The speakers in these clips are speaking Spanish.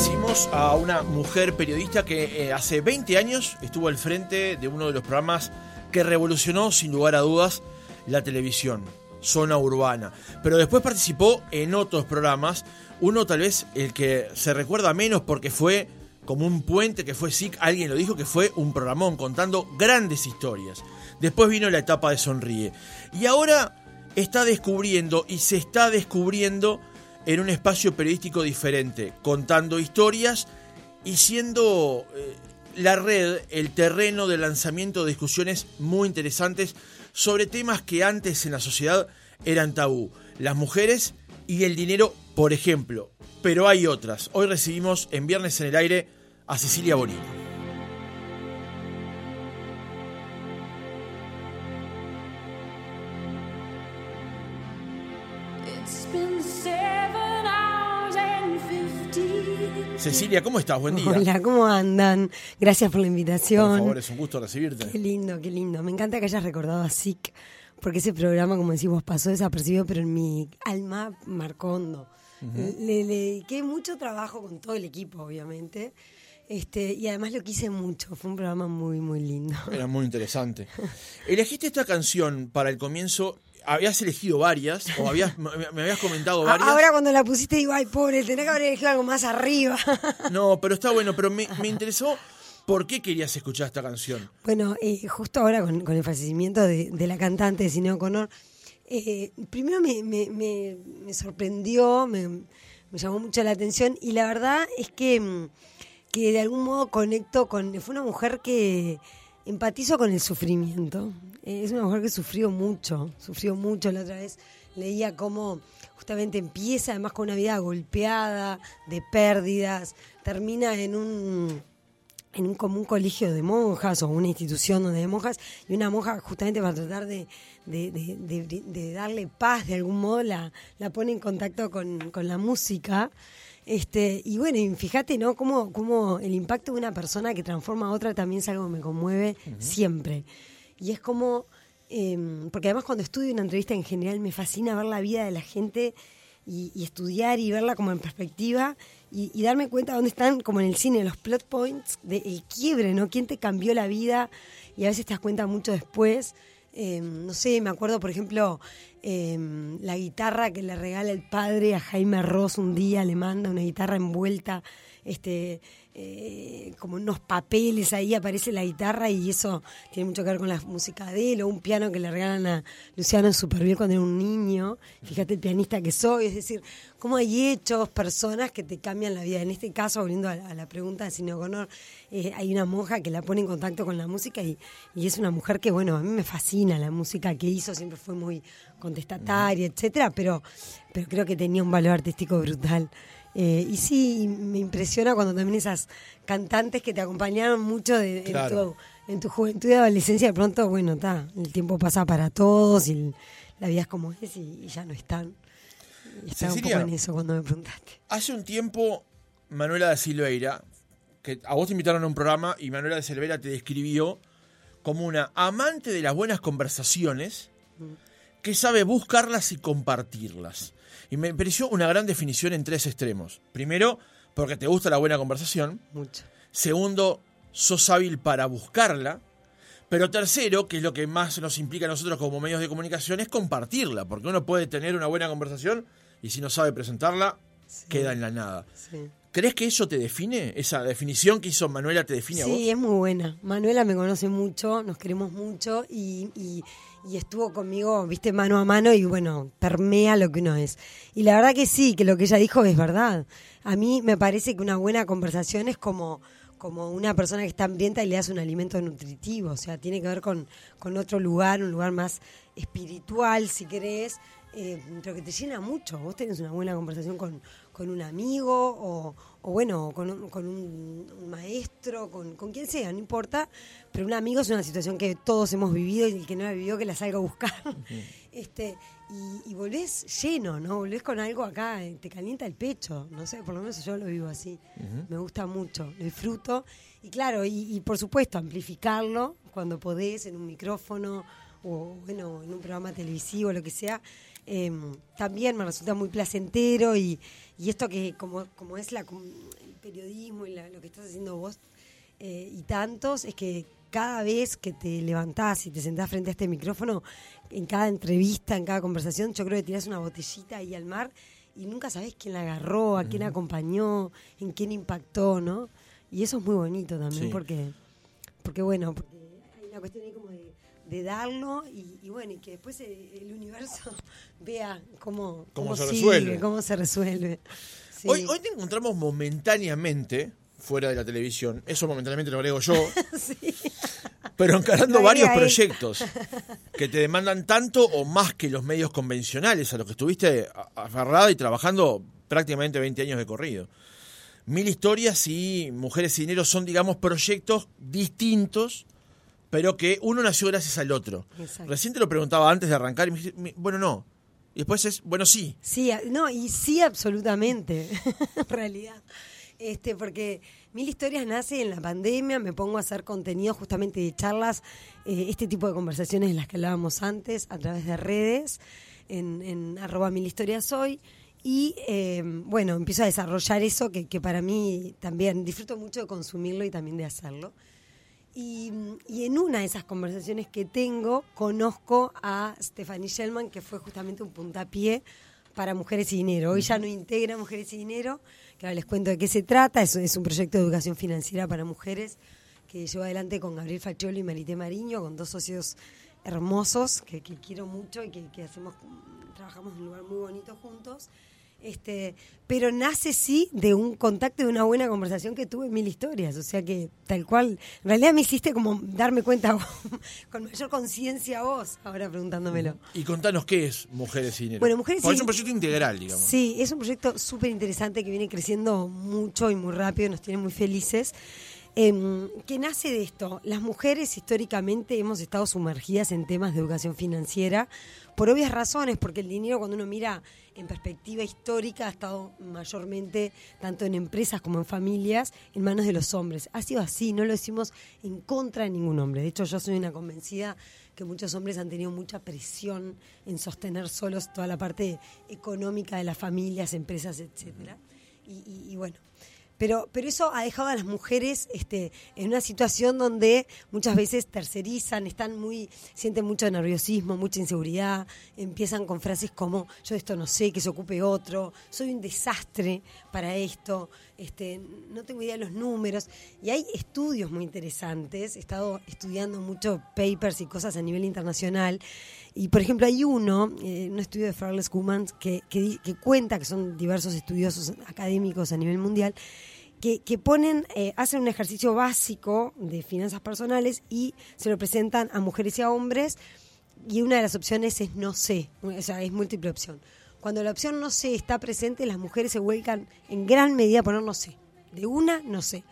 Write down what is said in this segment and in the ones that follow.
recibimos a una mujer periodista que eh, hace 20 años estuvo al frente de uno de los programas que revolucionó, sin lugar a dudas, la televisión, Zona Urbana. Pero después participó en otros programas, uno tal vez el que se recuerda menos porque fue como un puente que fue SIC, alguien lo dijo que fue un programón contando grandes historias. Después vino la etapa de Sonríe. Y ahora está descubriendo y se está descubriendo en un espacio periodístico diferente, contando historias y siendo eh, la red el terreno de lanzamiento de discusiones muy interesantes sobre temas que antes en la sociedad eran tabú. Las mujeres y el dinero, por ejemplo. Pero hay otras. Hoy recibimos en Viernes en el Aire a Cecilia Bonino. Cecilia, ¿cómo estás? Buen día. Hola, ¿cómo andan? Gracias por la invitación. Por favor, es un gusto recibirte. Qué lindo, qué lindo. Me encanta que hayas recordado a SIC, porque ese programa, como decimos, pasó desapercibido, pero en mi alma marcó hondo. le, dediqué mucho trabajo con todo el equipo, obviamente. Este, y además lo quise mucho, fue un programa muy, muy lindo. Era muy interesante. Elegiste esta canción para el comienzo habías elegido varias, o habías, me, habías comentado varias. Ahora cuando la pusiste digo, ay, pobre, tenés que haber elegido algo más arriba. No, pero está bueno, pero me, interesó ¿Por qué querías escuchar esta canción? Bueno, eh, justo ahora con, el fallecimiento de, la cantante de Cine O'Connor, eh, primero me, me, sorprendió, me, llamó mucho la atención y la verdad es que, que de algún modo conecto con... Fue una mujer que empatizo con el sufrimiento. Eh, es una mujer que sufrió mucho, sufrió mucho. La otra vez leía cómo justamente empieza además con una vida golpeada, de pérdidas, termina en un en un común colegio de monjas o una institución donde hay monjas y una monja justamente para tratar de, de, darle paz de algún modo la, la pone en contacto con, con la música este, y bueno, fíjate, ¿no? Cómo, cómo el impacto de una persona que transforma a otra también es algo que me conmueve siempre. Y es como, em, porque además cuando estudio una entrevista en general me fascina ver la vida de la gente y, estudiar y verla como en perspectiva y, darme cuenta dónde están, como en el cine, los plot points del quiebre, ¿no? ¿Quién te cambió la vida? Y a veces te das cuenta mucho después. Em, no sé, me acuerdo, por ejemplo, em, la guitarra que le regala el padre a Jaime Ross un día, le manda una guitarra envuelta este, eh, como unos papeles ahí aparece la guitarra y eso tiene mucho que ver con la música de él o un piano que le regalan a Luciano bien cuando era un niño. Fíjate el pianista que soy, es decir, cómo hay hechos, personas que te cambian la vida. En este caso, volviendo a, la pregunta de Cine O'Connor, eh, hay una monja que la pone en contacto con la música y, y, es una mujer que, bueno, a mí me fascina la música que hizo, siempre fue muy contestataria, etcétera, pero, pero creo que tenía un valor artístico brutal. Eh, y sí, me impresiona cuando también esas cantantes que te acompañaron mucho de, en, tu, juventud y adolescencia, de pronto, bueno, está, el tiempo pasa para todos y la vida es como es y, ya no están. Y estaba un poco en eso cuando me preguntaste. Hace un tiempo, Manuela de Silveira, que a vos te invitaron a un programa y Manuela de Silveira te describió como una amante de las buenas conversaciones mm. que sabe buscarlas y compartirlas. Y me pareció una gran definición en tres extremos. Primero, porque te gusta la buena conversación. Mucho. Segundo, sos hábil para buscarla. Pero tercero, que es lo que más nos implica a nosotros como medios de comunicación, es compartirla. Porque uno puede tener una buena conversación y si no sabe presentarla, queda en la nada. ¿Crees que eso te define? ¿Esa definición que hizo Manuela te define a vos? Sí, es muy buena. Manuela me conoce mucho, nos queremos mucho y y estuvo conmigo, viste, mano a mano y bueno, permea lo que uno es. Y la verdad que sí, que lo que ella dijo es verdad. A mí me parece que una buena conversación es como, como una persona que está hambrienta y le das un alimento nutritivo, o sea, tiene que ver con, con otro lugar, un lugar más espiritual, si querés, eh, pero que te llena mucho. Vos tenés una buena conversación con, con un amigo o, bueno, con, un, con un, maestro, con, con, quien sea, no importa, pero un amigo es una situación que todos hemos vivido y el que no ha vivido que la salga a buscar. este y, volvés lleno, ¿no? Volvés con algo acá, eh, te calienta el pecho, no sé, por lo menos yo lo vivo así. Me gusta mucho, lo disfruto. Y claro, y, y por supuesto, amplificarlo cuando podés en un micrófono o bueno, en un programa televisivo, lo que sea, Em, también me resulta muy placentero y, y esto que como, como es la periodismo y lo que estás haciendo vos eh, y tantos es que cada vez que te levantás y te sentás frente a este micrófono, en cada entrevista, en cada conversación, yo creo que tirás una botellita ahí al mar y nunca sabés quién la agarró, a quién acompañó, en quién impactó, ¿no? Y eso es muy bonito también porque, porque bueno, porque hay una cuestión ahí como de, darlo y, bueno, y que después el, universo vea cómo, cómo, se resuelve. Cómo se resuelve. Hoy, hoy te encontramos momentáneamente fuera de la televisión. Eso momentáneamente lo agrego yo. Pero encarando varios proyectos que te demandan tanto o más que los medios convencionales a los que estuviste aferrada y trabajando prácticamente 20 años de corrido. Mil historias y Mujeres y Dinero son, digamos, proyectos distintos, pero que uno nació gracias al otro. Recién te lo preguntaba antes de arrancar y me dijiste, bueno, no. Y después es, bueno, sí. Sí, no, y sí, absolutamente, en realidad este, porque Mil Historias nace en la pandemia, me pongo a hacer contenido justamente de charlas, eh, este tipo de conversaciones de las que hablábamos antes, a través de redes, en, en arroba Mil Historias Hoy. Y eh, bueno, empiezo a desarrollar eso que, que, para mí también disfruto mucho de consumirlo y también de hacerlo. Y, y, en una de esas conversaciones que tengo, conozco a Stephanie Shellman, que fue justamente un puntapié para Mujeres y Dinero. Hoy ya no integra Mujeres y Dinero, que ahora les cuento de qué se trata. Es, es un proyecto de educación financiera para mujeres que llevo adelante con Gabriel Facciolo y Marité Mariño, con dos socios hermosos que, quiero mucho y que, que hacemos trabajamos en un lugar muy bonito juntos. Este, pero nace sí de un contacto, de una buena conversación que tuve en mil historias. O sea que tal cual, en realidad me hiciste como darme cuenta con mayor conciencia vos, ahora preguntándomelo. Y contanos qué es Mujeres y Dinero. Bueno, Mujeres Es un proyecto integral, digamos. Sí, es un proyecto súper interesante que viene creciendo mucho y muy rápido, nos tiene muy felices. Eh, que nace de esto. Las mujeres históricamente hemos estado sumergidas en temas de educación financiera por obvias razones, porque el dinero cuando uno mira en perspectiva histórica ha estado mayormente, tanto en empresas como en familias, en manos de los hombres. Ha sido así, no lo decimos en contra de ningún hombre. De hecho, yo soy una convencida que muchos hombres han tenido mucha presión en sostener solos toda la parte económica de las familias, empresas, etcétera. y bueno, pero, pero eso ha dejado a las mujeres este, en una situación donde muchas veces tercerizan, están muy, sienten mucho nerviosismo, mucha inseguridad, empiezan con frases como yo esto no sé, que se ocupe otro, soy un desastre para esto, este, no tengo idea de los números. Y hay estudios muy interesantes, he estado estudiando mucho papers y cosas a nivel internacional. Y por ejemplo, hay uno, eh, un estudio de Farless Kuman, que, que, que cuenta, que son diversos estudiosos académicos a nivel mundial, que, ponen, eh, hacen un ejercicio básico de finanzas personales y se lo presentan a mujeres y a hombres y una de las opciones es no sé, o sea, es múltiple opción. Cuando la opción no sé está presente, las mujeres se vuelcan en gran medida a poner no sé. De una, no sé.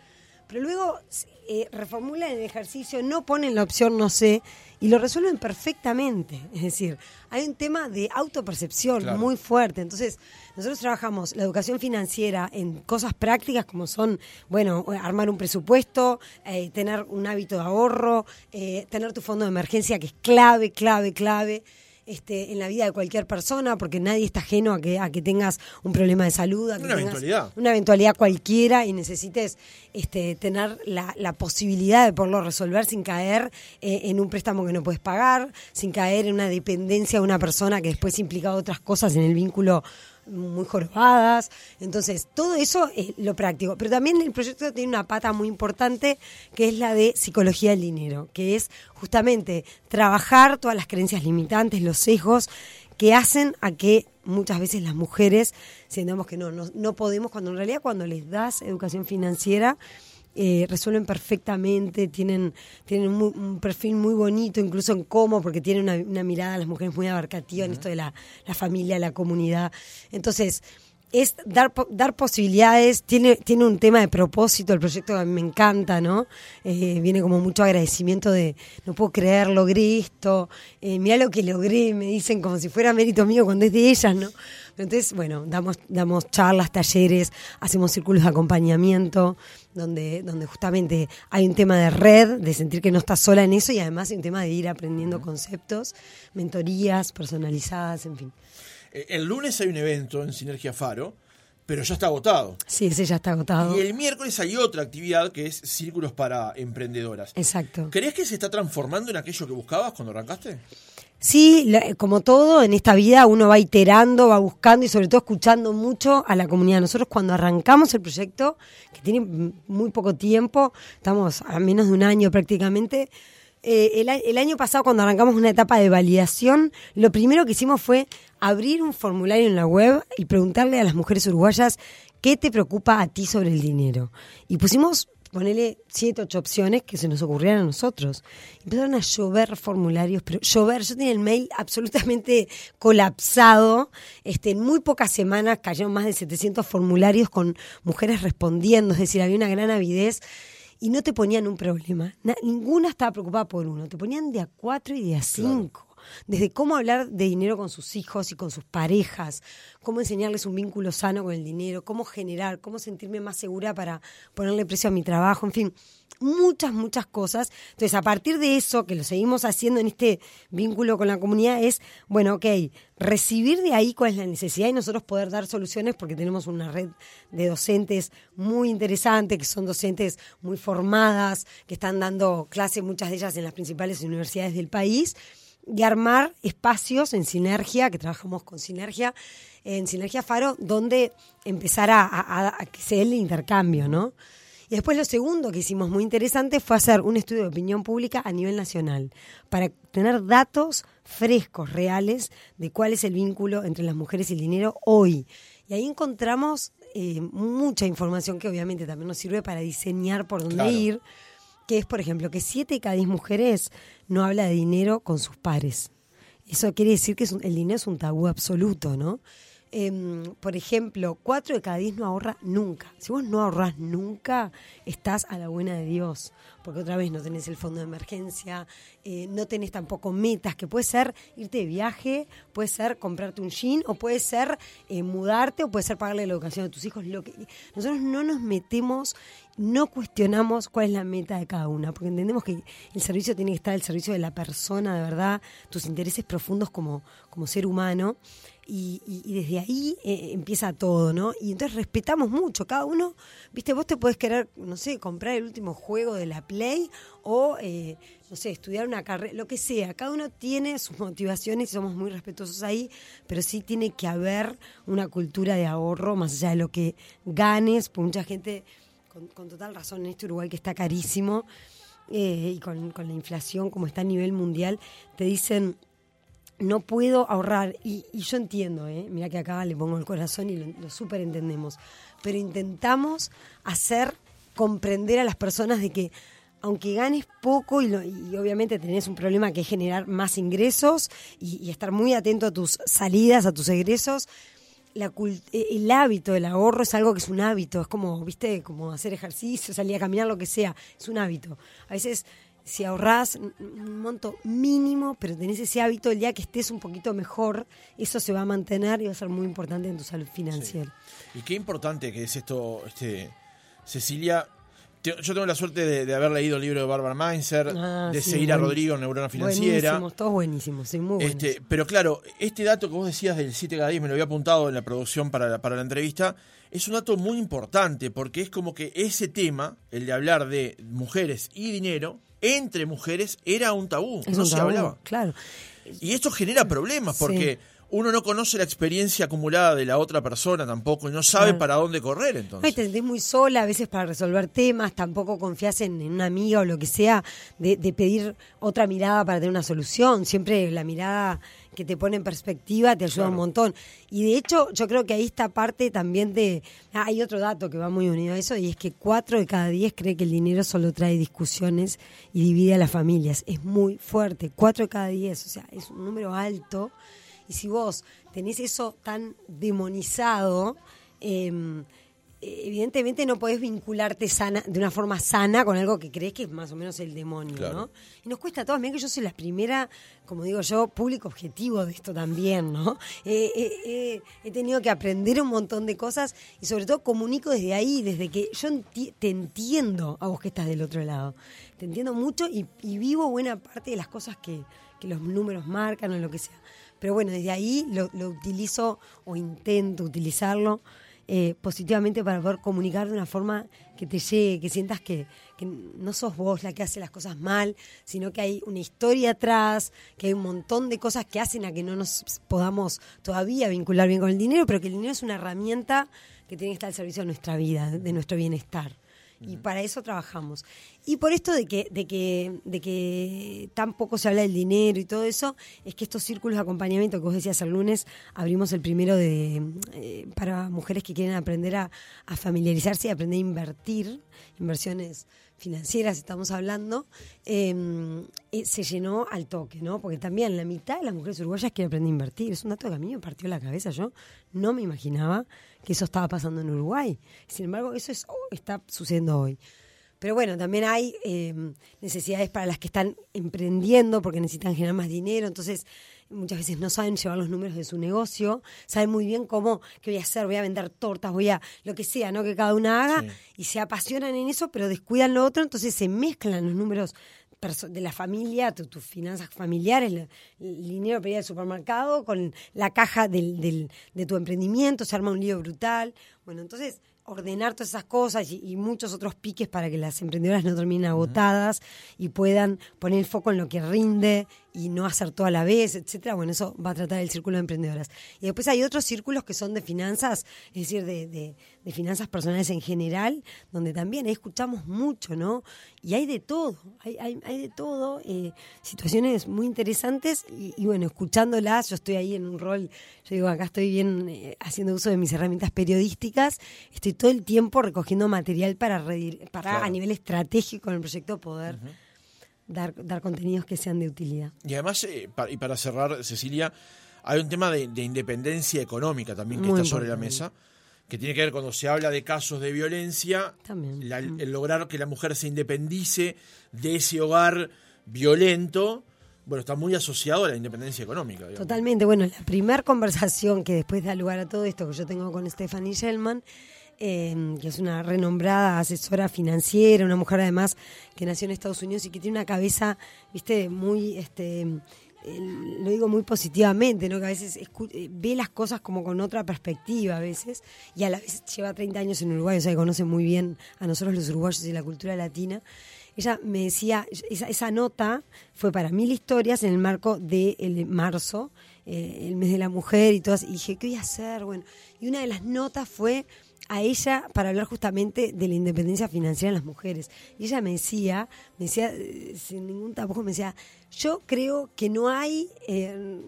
Pero luego eh, reformulan el ejercicio, no ponen la opción no sé y lo resuelven perfectamente. Es decir, hay un tema de autopercepción muy fuerte. Entonces, nosotros trabajamos la educación financiera en cosas prácticas como son, bueno, armar un presupuesto, eh, tener un hábito de ahorro, eh, tener tu fondo de emergencia que es clave, clave, clave. Este, en la vida de cualquier persona, porque nadie está ajeno a que, a que tengas un problema de salud, una eventualidad. una eventualidad cualquiera y necesites este, tener la, la, posibilidad de poderlo resolver sin caer eh, en un préstamo que no puedes pagar, sin caer en una dependencia de una persona que después implica otras cosas en el vínculo muy jorobadas. Entonces, todo eso es lo práctico. Pero también el proyecto tiene una pata muy importante que es la de psicología del dinero, que es justamente trabajar todas las creencias limitantes, los sesgos que hacen a que muchas veces las mujeres sintamos que no, no, no podemos, cuando en realidad cuando les das educación financiera, eh, resuelven perfectamente, tienen, tienen un, perfil muy bonito, incluso en cómo, porque tienen una, mirada a las mujeres muy abarcativa en esto de la, la familia, la comunidad. Entonces, es dar, dar posibilidades, tiene, tiene un tema de propósito, el proyecto a mí me encanta, ¿no? Eh, viene como mucho agradecimiento de, no puedo creer, logré esto, eh, mira lo que logré, me dicen como si fuera mérito mío cuando es de ellas, ¿no? Entonces, bueno, damos, damos charlas, talleres, hacemos círculos de acompañamiento, donde, donde justamente hay un tema de red, de sentir que no estás sola en eso y además hay un tema de ir aprendiendo conceptos, mentorías personalizadas, en fin. Eh, el lunes hay un evento en Sinergia Faro pero ya está agotado. Sí, ese ya está agotado. Y el miércoles hay otra actividad que es Círculos para Emprendedoras. Exacto. ¿Crees que se está transformando en aquello que buscabas cuando arrancaste? Sí, como todo en esta vida uno va iterando, va buscando y sobre todo escuchando mucho a la comunidad. Nosotros cuando arrancamos el proyecto, que tiene muy poco tiempo, estamos a menos de un año prácticamente, eh, el, el, año pasado cuando arrancamos una etapa de validación, lo primero que hicimos fue abrir un formulario en la web y preguntarle a las mujeres uruguayas qué te preocupa a ti sobre el dinero. Y pusimos ponele siete, ocho opciones que se nos ocurrieran a nosotros. Empezaron a llover formularios, pero llover, yo tenía el mail absolutamente colapsado. Este, en muy pocas semanas cayeron más de 700 formularios con mujeres respondiendo, es decir, había una gran avidez y no te ponían un problema. ninguna estaba preocupada por uno, te ponían de a cuatro y de a cinco desde cómo hablar de dinero con sus hijos y con sus parejas, cómo enseñarles un vínculo sano con el dinero, cómo generar, cómo sentirme más segura para ponerle precio a mi trabajo, en fin, muchas, muchas cosas. Entonces, a partir de eso, que lo seguimos haciendo en este vínculo con la comunidad, es, bueno, ok, recibir de ahí cuál es la necesidad y nosotros poder dar soluciones porque tenemos una red de docentes muy interesante, que son docentes muy formadas, que están dando clases, muchas de ellas en las principales universidades del país y armar espacios en sinergia, que trabajamos con sinergia, en Sinergia Faro, donde empezar a, que se dé el intercambio, ¿no? Y después lo segundo que hicimos muy interesante fue hacer un estudio de opinión pública a nivel nacional, para tener datos frescos, reales, de cuál es el vínculo entre las mujeres y el dinero hoy. Y ahí encontramos eh, mucha información que obviamente también nos sirve para diseñar por dónde ir que es, por ejemplo, que siete de cada diez mujeres no habla de dinero con sus pares. Eso quiere decir que el dinero es un tabú absoluto, ¿no? Em, por ejemplo, cuatro de cada diez no ahorra nunca. Si vos no ahorras nunca, estás a la buena de Dios, porque otra vez no tenés el fondo de emergencia, eh, no tenés tampoco metas, que puede ser irte de viaje, puede ser comprarte un jean, o puede ser eh, mudarte, o puede ser pagarle la educación a tus hijos. Lo que nosotros no nos metemos, no cuestionamos cuál es la meta de cada una, porque entendemos que el servicio tiene que estar al servicio de la persona, de verdad, tus intereses profundos como, como ser humano y, desde ahí eh, empieza todo, ¿no? Y entonces respetamos mucho, cada uno, viste, vos te podés querer, no sé, comprar el último juego de la Play o, eh, no sé, estudiar una carrera, lo que sea, cada uno tiene sus motivaciones y somos muy respetuosos ahí, pero sí tiene que haber una cultura de ahorro más allá de lo que ganes, porque mucha gente, con, total razón en este Uruguay que está carísimo, eh, y con, con la inflación como está a nivel mundial, te dicen no puedo ahorrar. Y, yo entiendo, ¿eh? mira que acá le pongo el corazón y lo, lo súper entendemos. Pero intentamos hacer comprender a las personas de que aunque ganes poco y, obviamente tenés un problema que es generar más ingresos y, estar muy atento a tus salidas, a tus egresos, eh, el hábito del ahorro es algo que es un hábito, es como, viste, como hacer ejercicio, salir a caminar, lo que sea, es un hábito. A veces si ahorrás un monto mínimo, pero tenés ese hábito, el día que estés un poquito mejor, eso se va a mantener y va a ser muy importante en tu salud financiera. Y qué importante que es esto, este, Cecilia. Yo tengo la suerte de, haber leído el libro de Barbara Mainzer, ah, de seguir a Rodrigo en Neurona Financiera. Buenísimos, todos buenísimos, sí, muy este, Pero claro, este dato que vos decías del 7 cada 10, me lo había apuntado en la producción para para la entrevista, es un dato muy importante porque es como que ese tema, el de hablar de mujeres y dinero, entre mujeres era un tabú, no se hablaba. Claro. Y esto genera problemas porque uno no conoce la experiencia acumulada de la otra persona tampoco y no sabe para dónde correr entonces. te sentís muy sola a veces para resolver temas, tampoco confías en, una amiga o lo que sea de, de, pedir otra mirada para tener una solución. Siempre la mirada que te pone en perspectiva te ayuda un montón. Y de hecho, yo creo que ahí está parte también de... Ah, hay otro dato que va muy unido a eso y es que cuatro de cada diez cree que el dinero solo trae discusiones y divide a las familias. Es muy fuerte, cuatro de cada diez, o sea, es un número alto. Y si vos tenés eso tan demonizado, eh, evidentemente no podés vincularte sana, de una forma sana con algo que crees que es más o menos el demonio, ¿no? Y nos cuesta a todos, miren que yo soy la primera, como digo yo, público objetivo de esto también, ¿no? he tenido que aprender un montón de cosas y sobre todo comunico desde ahí, desde que yo te entiendo a vos que estás del otro lado. Te entiendo mucho y, vivo buena parte de las cosas que, los números marcan o lo que sea. Pero bueno, desde ahí lo utilizo o intento utilizarlo eh, positivamente para poder comunicar de una forma que te llegue, que sientas que, que, no sos vos la que hace las cosas mal, sino que hay una historia atrás, que hay un montón de cosas que hacen a que no nos podamos todavía vincular bien con el dinero, pero que el dinero es una herramienta que tiene que estar al servicio de nuestra vida, de nuestro bienestar y para eso trabajamos. Y por esto de que, de que, de que tan poco se habla del dinero y todo eso, es que estos círculos de acompañamiento que vos decías el lunes, abrimos el primero de eh, para mujeres que quieren aprender a, a familiarizarse y aprender a invertir, inversiones financieras estamos hablando, em, eh, se llenó al toque, ¿no? Porque también la mitad de las mujeres uruguayas quieren aprender a invertir. Es un dato que a mí me partió la cabeza. Yo no me imaginaba que eso estaba pasando en Uruguay. Sin embargo, eso es, oh, está sucediendo hoy. Pero bueno, también hay em, necesidades para las que están emprendiendo porque necesitan generar más dinero. Entonces, muchas veces no saben llevar los números de su negocio, saben muy bien cómo, qué voy a hacer, voy a vender tortas, voy a lo que sea, ¿no? Que cada una haga y se apasionan en eso, pero descuidan lo otro, entonces se mezclan los números de la familia, tus finanzas familiares, el, dinero para ir al supermercado, con la caja del, del, de tu emprendimiento, se arma un lío brutal. Bueno, entonces ordenar todas esas cosas y, muchos otros piques para que las emprendedoras no terminen agotadas y puedan poner el foco en lo que rinde y no hacer todo a la vez, etcétera. Bueno, eso va a tratar el círculo de emprendedoras. Y después hay otros círculos que son de finanzas, es decir, de, de, finanzas personales en general, donde también escuchamos mucho, ¿no? Y hay de todo, hay, hay, hay de todo, eh, situaciones muy interesantes y, y, bueno, escuchándolas, yo estoy ahí en un rol, yo digo, acá estoy bien eh, haciendo uso de mis herramientas periodísticas, estoy todo el tiempo recogiendo material para, para a nivel estratégico en el proyecto poder dar, dar contenidos que sean de utilidad. Y además, eh, y para cerrar, Cecilia, hay un tema de, independencia económica también que está sobre la mesa, que tiene que ver cuando se habla de casos de violencia, mm. el lograr que la mujer se independice de ese hogar violento. Bueno, está muy asociado a la independencia económica. Totalmente. Bueno, la primera conversación que después da lugar a todo esto que yo tengo con Stephanie Shellman eh, que es una renombrada asesora financiera, una mujer además que nació en Estados Unidos y que tiene una cabeza, viste, muy, este, lo digo muy positivamente, ¿no? que a veces eh, ve las cosas como con otra perspectiva a veces, y a la vez lleva 30 años en Uruguay, o sea, que conoce muy bien a nosotros los uruguayos y la cultura latina. Ella me decía, esa, esa nota fue para mil historias en el marco de el marzo, eh, el mes de la mujer y todas, y dije, ¿qué voy a hacer? Bueno, y una de las notas fue a ella para hablar justamente de la independencia financiera en las mujeres. Y ella me decía, me decía, eh, sin ningún tapujo, me decía, yo creo que no hay eh,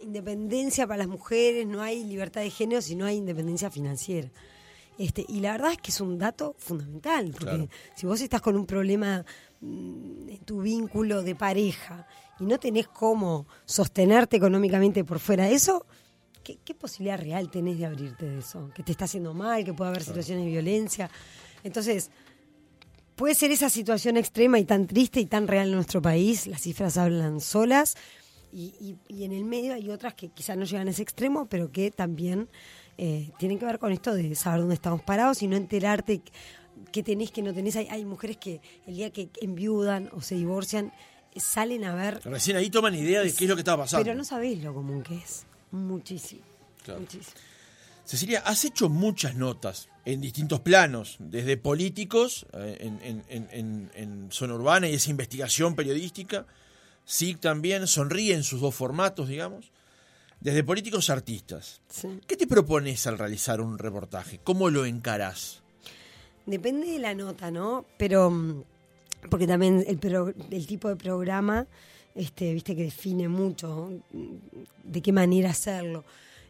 independencia para las mujeres, no hay libertad de género si no hay independencia financiera. Este, y la verdad es que es un dato fundamental, porque si vos estás con un problema mm, en tu vínculo de pareja y no tenés cómo sostenerte económicamente por fuera de eso, ¿qué, posibilidad real tenés de abrirte de eso? Que te está haciendo mal, que puede haber situaciones de violencia. Entonces, puede ser esa situación extrema y tan triste y tan real en nuestro país, las cifras hablan solas, y, en el medio hay otras que quizás no llegan a ese extremo, pero que también eh, tienen que ver con esto de saber dónde estamos parados y no enterarte qué tenés, qué no tenés. Hay, hay mujeres que el día que enviudan o se divorcian, salen a ver. Recién ahí toman idea de qué es lo que está pasando. Pero no sabés lo común que es. Muchísimo. Cecilia, has hecho muchas notas en distintos planos, desde políticos eh, en, zona urbana y esa investigación periodística, sí también sonríe en sus dos formatos, digamos, desde políticos a artistas. ¿Qué te propones al realizar un reportaje? ¿Cómo lo encarás? Depende de la nota, ¿no? Pero, mm, porque también el, el tipo de programa, este, viste que define mucho de qué manera hacerlo.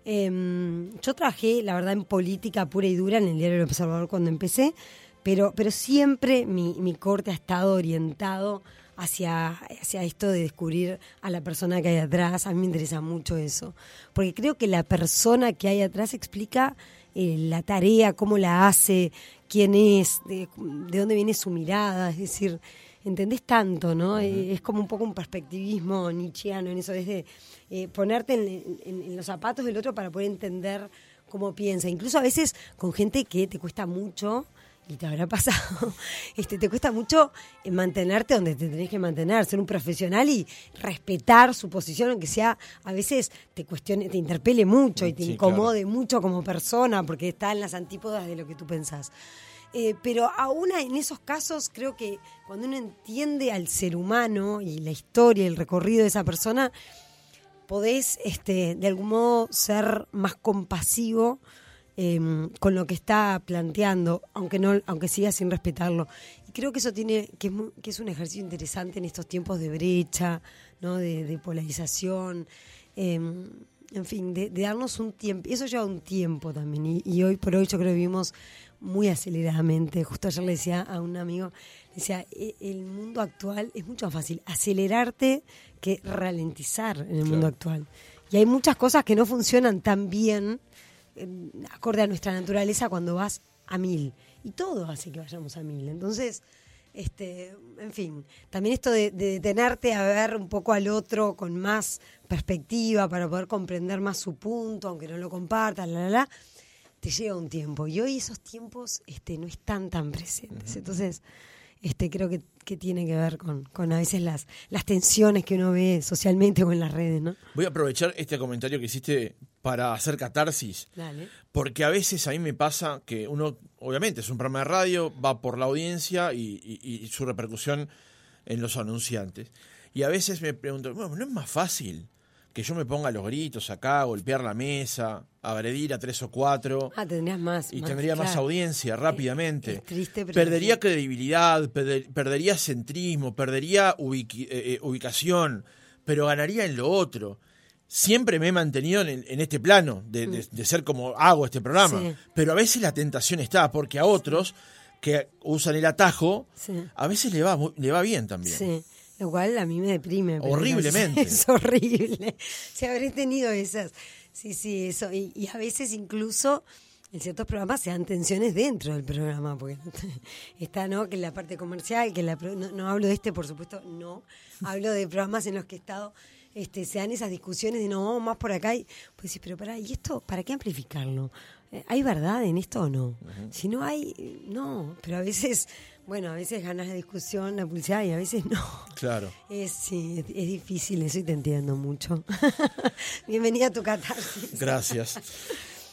Em, yo trabajé, la verdad, en política pura y dura en el diario El Observador cuando empecé, pero, pero siempre mi, mi corte ha estado orientado hacia, hacia esto de descubrir a la persona que hay atrás. A mí me interesa mucho eso, porque creo que la persona que hay atrás explica eh, la tarea, cómo la hace, quién es, de, de dónde viene su mirada, es decir, entendés tanto, ¿no? Es como un poco un perspectivismo nietzscheano en eso, desde eh, ponerte en, los zapatos del otro para poder entender cómo piensa. Incluso a veces con gente que te cuesta mucho y te habrá pasado, este, te cuesta mucho eh, mantenerte donde te tenés que mantener, ser un profesional y respetar su posición, aunque sea, a veces te cuestione, te interpele mucho y te Sí, incomode mucho como persona, porque está en las antípodas de lo que tú pensás. Eh, pero aún en esos casos creo que cuando uno entiende al ser humano y la historia, el recorrido de esa persona, podés este, de algún modo ser más compasivo eh, con lo que está planteando, aunque no, aunque siga sin respetarlo. Y creo que eso tiene, que es, mu- que es un ejercicio interesante en estos tiempos de brecha, ¿no? de, de polarización. eh, en fin, de, de darnos un tiempo. Eso lleva un tiempo también. Y, y hoy por hoy yo creo que vivimos muy aceleradamente. Justo ayer le decía a un amigo, decía, "E- el mundo actual es mucho más fácil acelerarte que ralentizar en el mundo actual. Y hay muchas cosas que no funcionan tan bien eh, acorde a nuestra naturaleza cuando vas a mil. Y todo hace que vayamos a mil. Entonces, este, en fin, también esto de, de detenerte a ver un poco al otro con más perspectiva para poder comprender más su punto, aunque no lo compartas, la, la, la, te lleva un tiempo. Y hoy esos tiempos este, no están tan presentes. Entonces, este, creo que, que tiene que ver con, con a veces las, las tensiones que uno ve socialmente o en las redes, ¿no? Voy a aprovechar este comentario que hiciste para hacer catarsis. Dale. Porque a veces a mí me pasa que uno, obviamente, es un programa de radio, va por la audiencia y, y- y su repercusión en los anunciantes. Y a veces me pregunto, bueno, ¿no es más fácil que yo me ponga los gritos acá, golpear la mesa, agredir a tres o cuatro? Ah, tendrías más. y tendría más audiencia rápidamente. es triste, pero perdería sí. credibilidad, perder- perdería centrismo, perdería ubiqui- eh, eh, ubicación, pero ganaría en lo otro. Siempre me he mantenido en, el- en este plano de, de- de ser como hago este programa, Mm. Sí. pero a veces la tentación está, porque a otros que usan el atajo, Sí. a veces le va, le va bien también. Sí, lo cual a mí me deprime. Horriblemente. Es, horrible. Si habré tenido esas. Sí, sí, eso. Y, y a veces incluso en ciertos programas se dan tensiones dentro del programa, porque está, ¿no? Que la parte comercial, que la no, no hablo de este, por supuesto, no. Hablo de programas en los que he estado, este, se dan esas discusiones de no, vamos más por acá. Y pues sí, pero para, ¿y esto para qué amplificarlo? Eh, ¿Hay verdad en esto o no? Si no hay, no. Pero a veces, bueno, a veces ganas la discusión, la publicidad y a veces no. Claro. Es, sí, es, es difícil eso y te entiendo mucho. Bienvenida a tu catarsis. Gracias.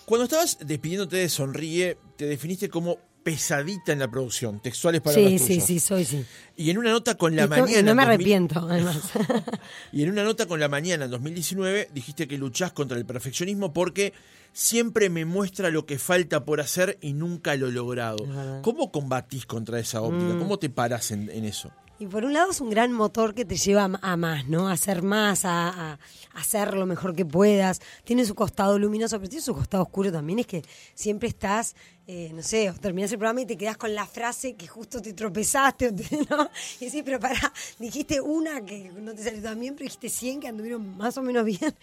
Cuando estabas despidiéndote de Sonríe, te definiste como pesadita en la producción, textuales para Sí, sí, sí, soy, sí. Y en una nota con la mañana. no me en 2000 arrepiento, además. Y en una nota con la mañana en 2019 dijiste que luchás contra el perfeccionismo porque siempre me muestra lo que falta por hacer y nunca lo he logrado. ¿Cómo combatís contra esa óptica? Mm. ¿Cómo te paras en, en eso? Y por un lado es un gran motor que te lleva a más, ¿no? A hacer más, a, hacer lo mejor que puedas. Tiene su costado luminoso, pero tiene su costado oscuro también. Es que siempre estás, eh, no sé, terminas el programa y te quedas con la frase que justo te tropezaste, ¿no? Y decís, pero pará, dijiste una que no te salió tan bien, pero dijiste 100 que anduvieron más o menos bien.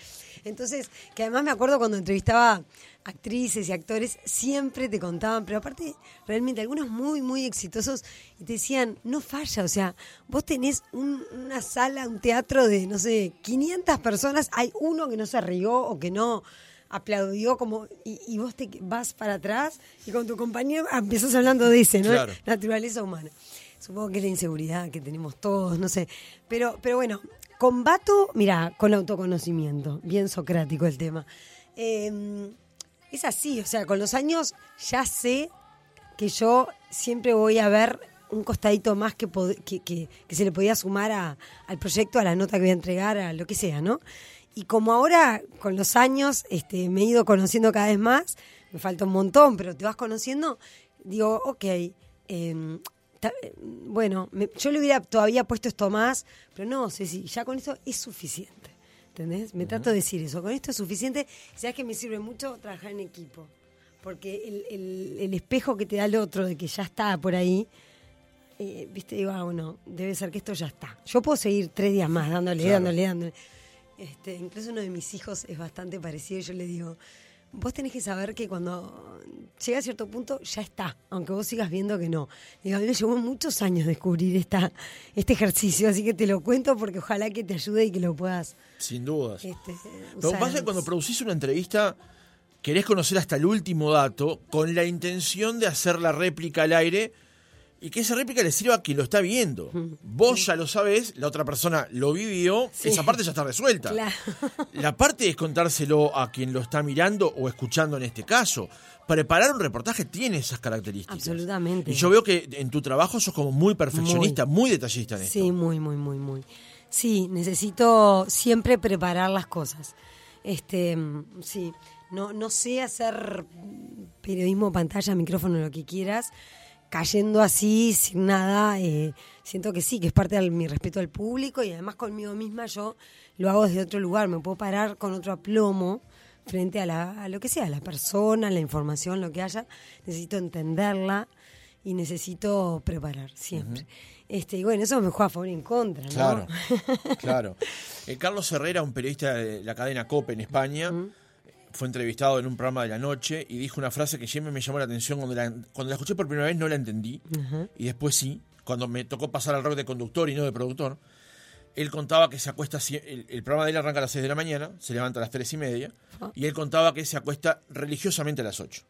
Entonces, que además me acuerdo cuando entrevistaba actrices y actores, siempre te contaban, pero aparte, realmente algunos muy, muy exitosos, y te decían, no falla, o sea, vos tenés un- una sala, un teatro de, no sé, 500 personas, hay uno que no se rió o que no aplaudió como y, y vos te vas para atrás y con tu compañero empezás hablando de ese, ¿no? Claro. Naturaleza humana. Supongo que es la inseguridad que tenemos todos, no sé. Pero, pero bueno, combato, mira, con autoconocimiento, bien socrático el tema. Eh, es así, o sea, con los años ya sé que yo siempre voy a ver un costadito más que, que, que- que se le podía sumar a- al proyecto, a la nota que voy a entregar, a lo que sea, ¿no? Y como ahora, con los años, este, me he ido conociendo cada vez más, me falta un montón, pero te vas conociendo, digo, ok, eh, bueno, me- yo le hubiera todavía puesto esto más, pero no, Ceci, ya con esto es suficiente. ¿Entendés? Me trato de decir eso. Con esto es suficiente. Sabes que me sirve mucho trabajar en equipo. Porque el, el- el espejo que te da el otro de que ya está por ahí, eh, viste, digo, ah, bueno, debe ser que esto ya está. Yo puedo seguir tres días más dándole, Claro. dándole, dándole. Este, incluso uno de mis hijos es bastante parecido yo le digo, vos tenés que saber que cuando llega a cierto punto ya está, aunque vos sigas viendo que no. Digo, a mí me llevó muchos años descubrir esta, este ejercicio, así que te lo cuento porque ojalá que te ayude y que lo puedas Sin dudas. este, Lo que pasa es que cuando producís una entrevista querés conocer hasta el último dato con la intención de hacer la réplica al aire y que esa réplica le sirva a quien lo está viendo. Vos ya lo sabés, la otra persona lo vivió, esa parte ya está resuelta. La parte es contárselo a quien lo está mirando o escuchando en este caso. Preparar un reportaje tiene esas características. Absolutamente. Y yo veo que en tu trabajo sos como muy perfeccionista, muy, detallista en esto. Sí, muy, muy, muy, muy. Sí, necesito siempre preparar las cosas. Este, sí, no, no sé hacer periodismo, pantalla, micrófono, lo que quieras cayendo así, sin nada, eh, siento que sí, que es parte de mi respeto al público y además conmigo misma yo lo hago desde otro lugar, me puedo parar con otro aplomo frente a, la, a lo que sea, a la persona, la información, lo que haya, necesito entenderla y necesito preparar siempre. este, y bueno, eso me juega a favor y en contra, ¿no? Claro, claro. Eh, Carlos Herrera, un periodista de la cadena COPE en España, fue entrevistado en un programa de la noche y dijo una frase que siempre me llamó la atención. Cuando la, cuando la escuché por primera vez no la entendí y después sí, cuando me tocó pasar al rol de conductor y no de productor. Él contaba que se acuesta, el, el programa de él arranca a las 6 de la mañana, se levanta a las 3 y media, ah. y él contaba que se acuesta religiosamente a las 8.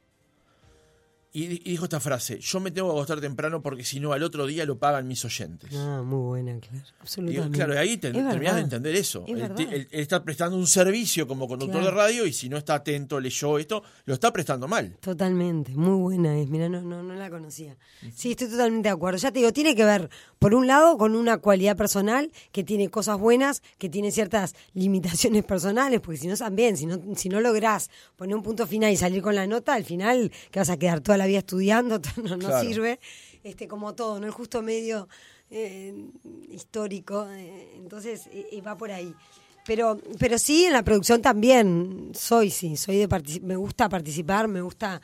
Y, dijo esta frase, yo me tengo que acostar temprano porque si no al otro día lo pagan mis oyentes. Ah, muy buena, claro, absolutamente. Y, claro, ahí te, terminás de entender eso. Él, está prestando un servicio como conductor de radio y si no está atento, leyó esto, lo está prestando mal. Totalmente, muy buena es, mira, no, no, no la conocía. Sí, estoy totalmente de acuerdo. Ya te digo, tiene que ver, por un lado, con una cualidad personal que tiene cosas buenas, que tiene ciertas limitaciones personales, porque si no también, si no, si no lográs poner un punto final y salir con la nota, al final que vas a quedar toda la vida estudiando, no, sirve, este, como todo, ¿no? El justo medio eh, histórico, eh, entonces eh, va por ahí. Pero, pero sí, en la producción también soy, sí, soy de me gusta participar, me gusta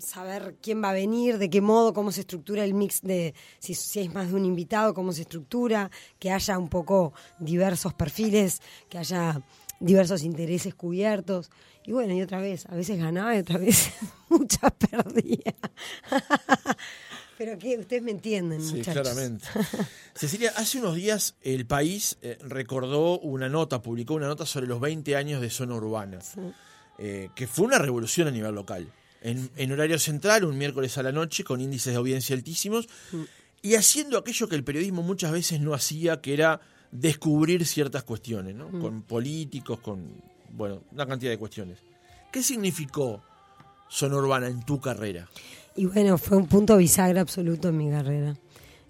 saber quién va a venir, de qué modo, cómo se estructura el mix de, si, si hay más de un invitado, cómo se estructura, que haya un poco diversos perfiles, que haya diversos intereses cubiertos. Y bueno, y otra vez, a veces ganaba y otra vez muchas perdía. Pero que ustedes me entienden, sí, claramente. Cecilia, hace unos días el país eh, recordó una nota, publicó una nota sobre los 20 años de zona urbana, eh, que fue una revolución a nivel local. En, horario central, un miércoles a la noche, con índices de audiencia altísimos, y haciendo aquello que el periodismo muchas veces no hacía, que era descubrir ciertas cuestiones, ¿no? Con políticos, con bueno, una cantidad de cuestiones. ¿Qué significó Zona Urbana en tu carrera? Y bueno, fue un punto bisagra absoluto en mi carrera.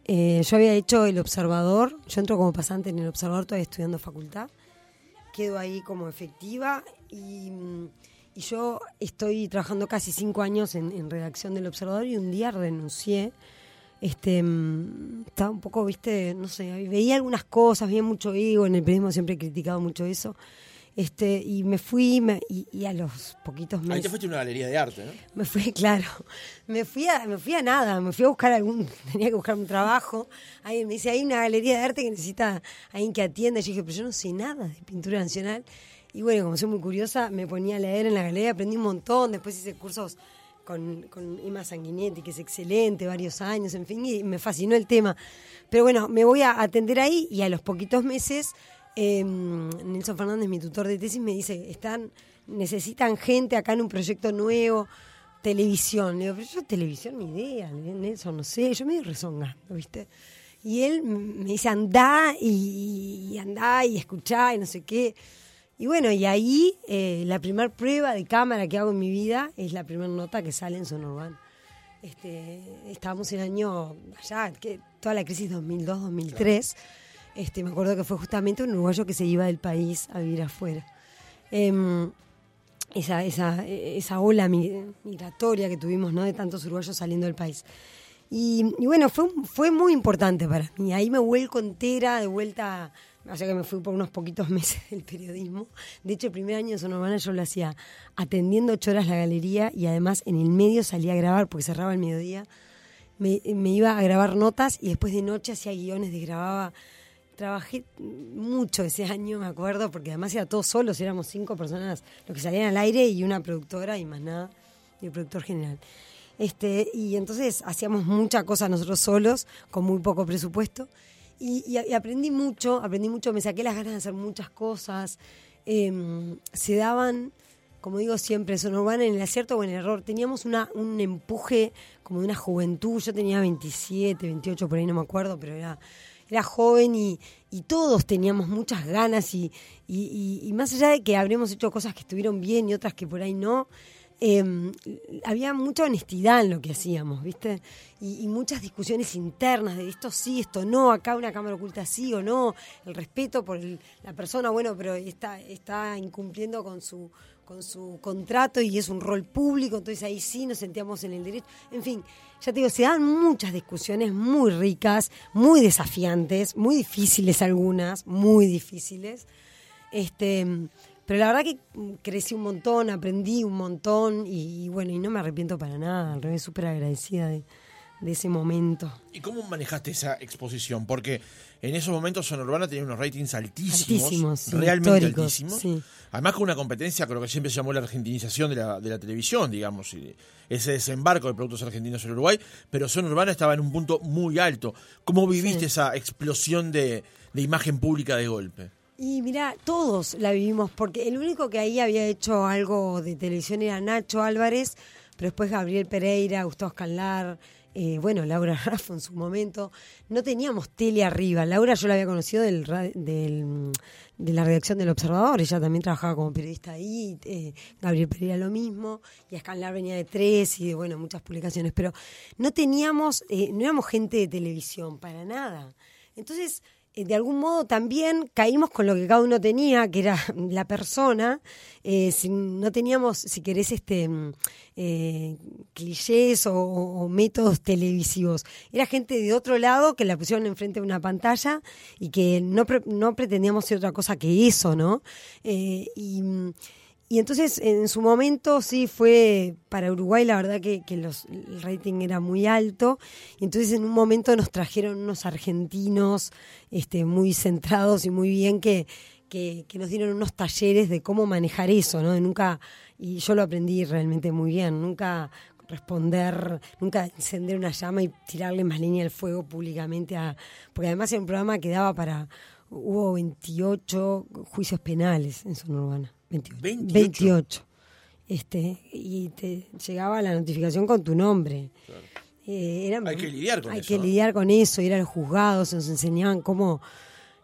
Eh, yo había hecho el observador, yo entro como pasante en el observador, todavía estudiando facultad, quedo ahí como efectiva y, yo estoy trabajando casi cinco años en, en, redacción del observador y un día renuncié. Este, mm, estaba un poco, viste, no sé, veía algunas cosas, veía mucho ego, en el periodismo siempre he criticado mucho eso este, y me fui y, a los poquitos meses. Ahí te fuiste a una galería de arte, ¿no? Me fui, claro. Me fui a, me fui a nada, me fui a buscar algún, tenía que buscar un trabajo. Ahí me dice, hay una galería de arte que necesita alguien que atienda. Y yo dije, pero yo no sé nada de pintura nacional. Y bueno, como soy muy curiosa, me ponía a leer en la galería, aprendí un montón, después hice cursos con, con Emma Sanguinetti, que es excelente, varios años, en fin, y me fascinó el tema. Pero bueno, me voy a atender ahí y a los poquitos meses eh, Nelson Fernández, mi tutor de tesis, me dice, están, necesitan gente acá en un proyecto nuevo, televisión. Le digo, pero yo televisión ni idea, Nelson, no sé, yo me medio rezongando, ¿viste? Y él me dice, andá y, andá y escuchá y no sé qué. Y bueno, y ahí eh, la primera prueba de cámara que hago en mi vida es la primera nota que sale en Sonorbán. Este, estábamos en el año, allá, que toda la crisis 2002-2003. Este, me acuerdo que fue justamente un uruguayo que se iba del país a vivir afuera. Em, esa, esa, esa ola migratoria que tuvimos, ¿no? De tantos uruguayos saliendo del país. Y, bueno, fue, fue muy importante para mí. Ahí me vuelco entera, de vuelta, o sea que me fui por unos poquitos meses del periodismo. De hecho, el primer año de Sonormana yo lo hacía atendiendo ocho horas la galería y además en el medio salía a grabar porque cerraba el mediodía. Me, me iba a grabar notas y después de noche hacía guiones, de grababa Trabajé mucho ese año, me acuerdo, porque además era todos solos, éramos cinco personas los que salían al aire y una productora y más nada, y el productor general. Este, y entonces hacíamos muchas cosas nosotros solos, con muy poco presupuesto. Y, aprendí mucho, aprendí mucho, me saqué las ganas de hacer muchas cosas. Em, se daban como digo siempre, son en el acierto o en el error. Teníamos una, un empuje como de una juventud. Yo tenía 27, 28, por ahí no me acuerdo, pero era, era joven y, y todos teníamos muchas ganas y, y, más allá de que habremos hecho cosas que estuvieron bien y otras que por ahí no, eh, había mucha honestidad en lo que hacíamos, ¿viste? Y, muchas discusiones internas de esto sí, esto no, acá una cámara oculta sí o no, el respeto por la persona, bueno, pero está, está incumpliendo con su con su contrato y es un rol público, entonces ahí sí nos sentíamos en el derecho. En fin, ya te digo, se dan muchas discusiones muy ricas, muy desafiantes, muy difíciles algunas, muy difíciles. Este, pero la verdad que crecí un montón, aprendí un montón y, y bueno, y no me arrepiento para nada, al revés, súper agradecida de, de ese momento. ¿Y cómo manejaste esa exposición? Porque en esos momentos Zona Urbana tenía unos ratings altísimos, altísimos sí, realmente altísimos. Sí. Además con una competencia, creo que siempre se llamó la argentinización de la, de la televisión, digamos, ese desembarco de productos argentinos en Uruguay, pero Zona Urbana estaba en un punto muy alto. ¿Cómo viviste sí. esa explosión de, de imagen pública de golpe? Y mira, todos la vivimos, porque el único que ahí había hecho algo de televisión era Nacho Álvarez, pero después Gabriel Pereira, Gustavo Escalar, eh, bueno, Laura Raffo en su momento. No teníamos tele arriba. Laura yo la había conocido del, del, de la redacción del Observador, ella también trabajaba como periodista ahí, eh, Gabriel Pereira lo mismo, y Escalar venía de tres y de, bueno, muchas publicaciones, pero no teníamos, eh, no éramos gente de televisión, para nada. Entonces, de algún modo también caímos con lo que cada uno tenía, que era la persona. Eh, no teníamos, si querés, este eh, clichés o, métodos televisivos. Era gente de otro lado que la pusieron enfrente de una pantalla y que no, no pretendíamos ser otra cosa que eso, ¿no? Eh, y y entonces en su momento sí fue para Uruguay la verdad que, los, el rating era muy alto. Y entonces en un momento nos trajeron unos argentinos este, muy centrados y muy bien que, que, nos dieron unos talleres de cómo manejar eso, ¿no? De nunca, y yo lo aprendí realmente muy bien, nunca responder, nunca encender una llama y tirarle más línea al fuego públicamente a. Porque además era un programa que daba para. Hubo 28 juicios penales en zona urbana. 28. 28. 28. Este, y te llegaba la notificación con tu nombre. Claro. Eh, era, hay que lidiar con hay eso. que lidiar con eso, ir a los juzgados, nos enseñaban cómo,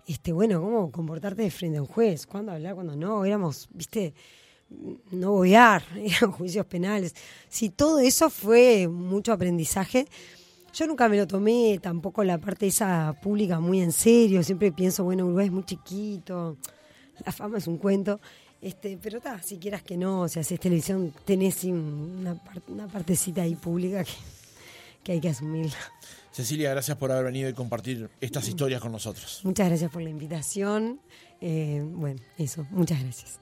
este, bueno, cómo comportarte de frente a un juez, cuándo hablar, cuándo no, éramos, viste, no bobear, eran juicios penales. Sí, todo eso fue mucho aprendizaje. Yo nunca me lo tomé tampoco la parte esa pública muy en serio, siempre pienso, bueno, Uruguay es muy chiquito, la fama es un cuento. Este, pero está, si quieras que no, o sea, si es televisión, tenés una, una partecita ahí pública que, que hay que asumirla. Cecilia, gracias por haber venido y compartir estas historias con nosotros. Muchas gracias por la invitación. Eh, bueno, eso, muchas gracias.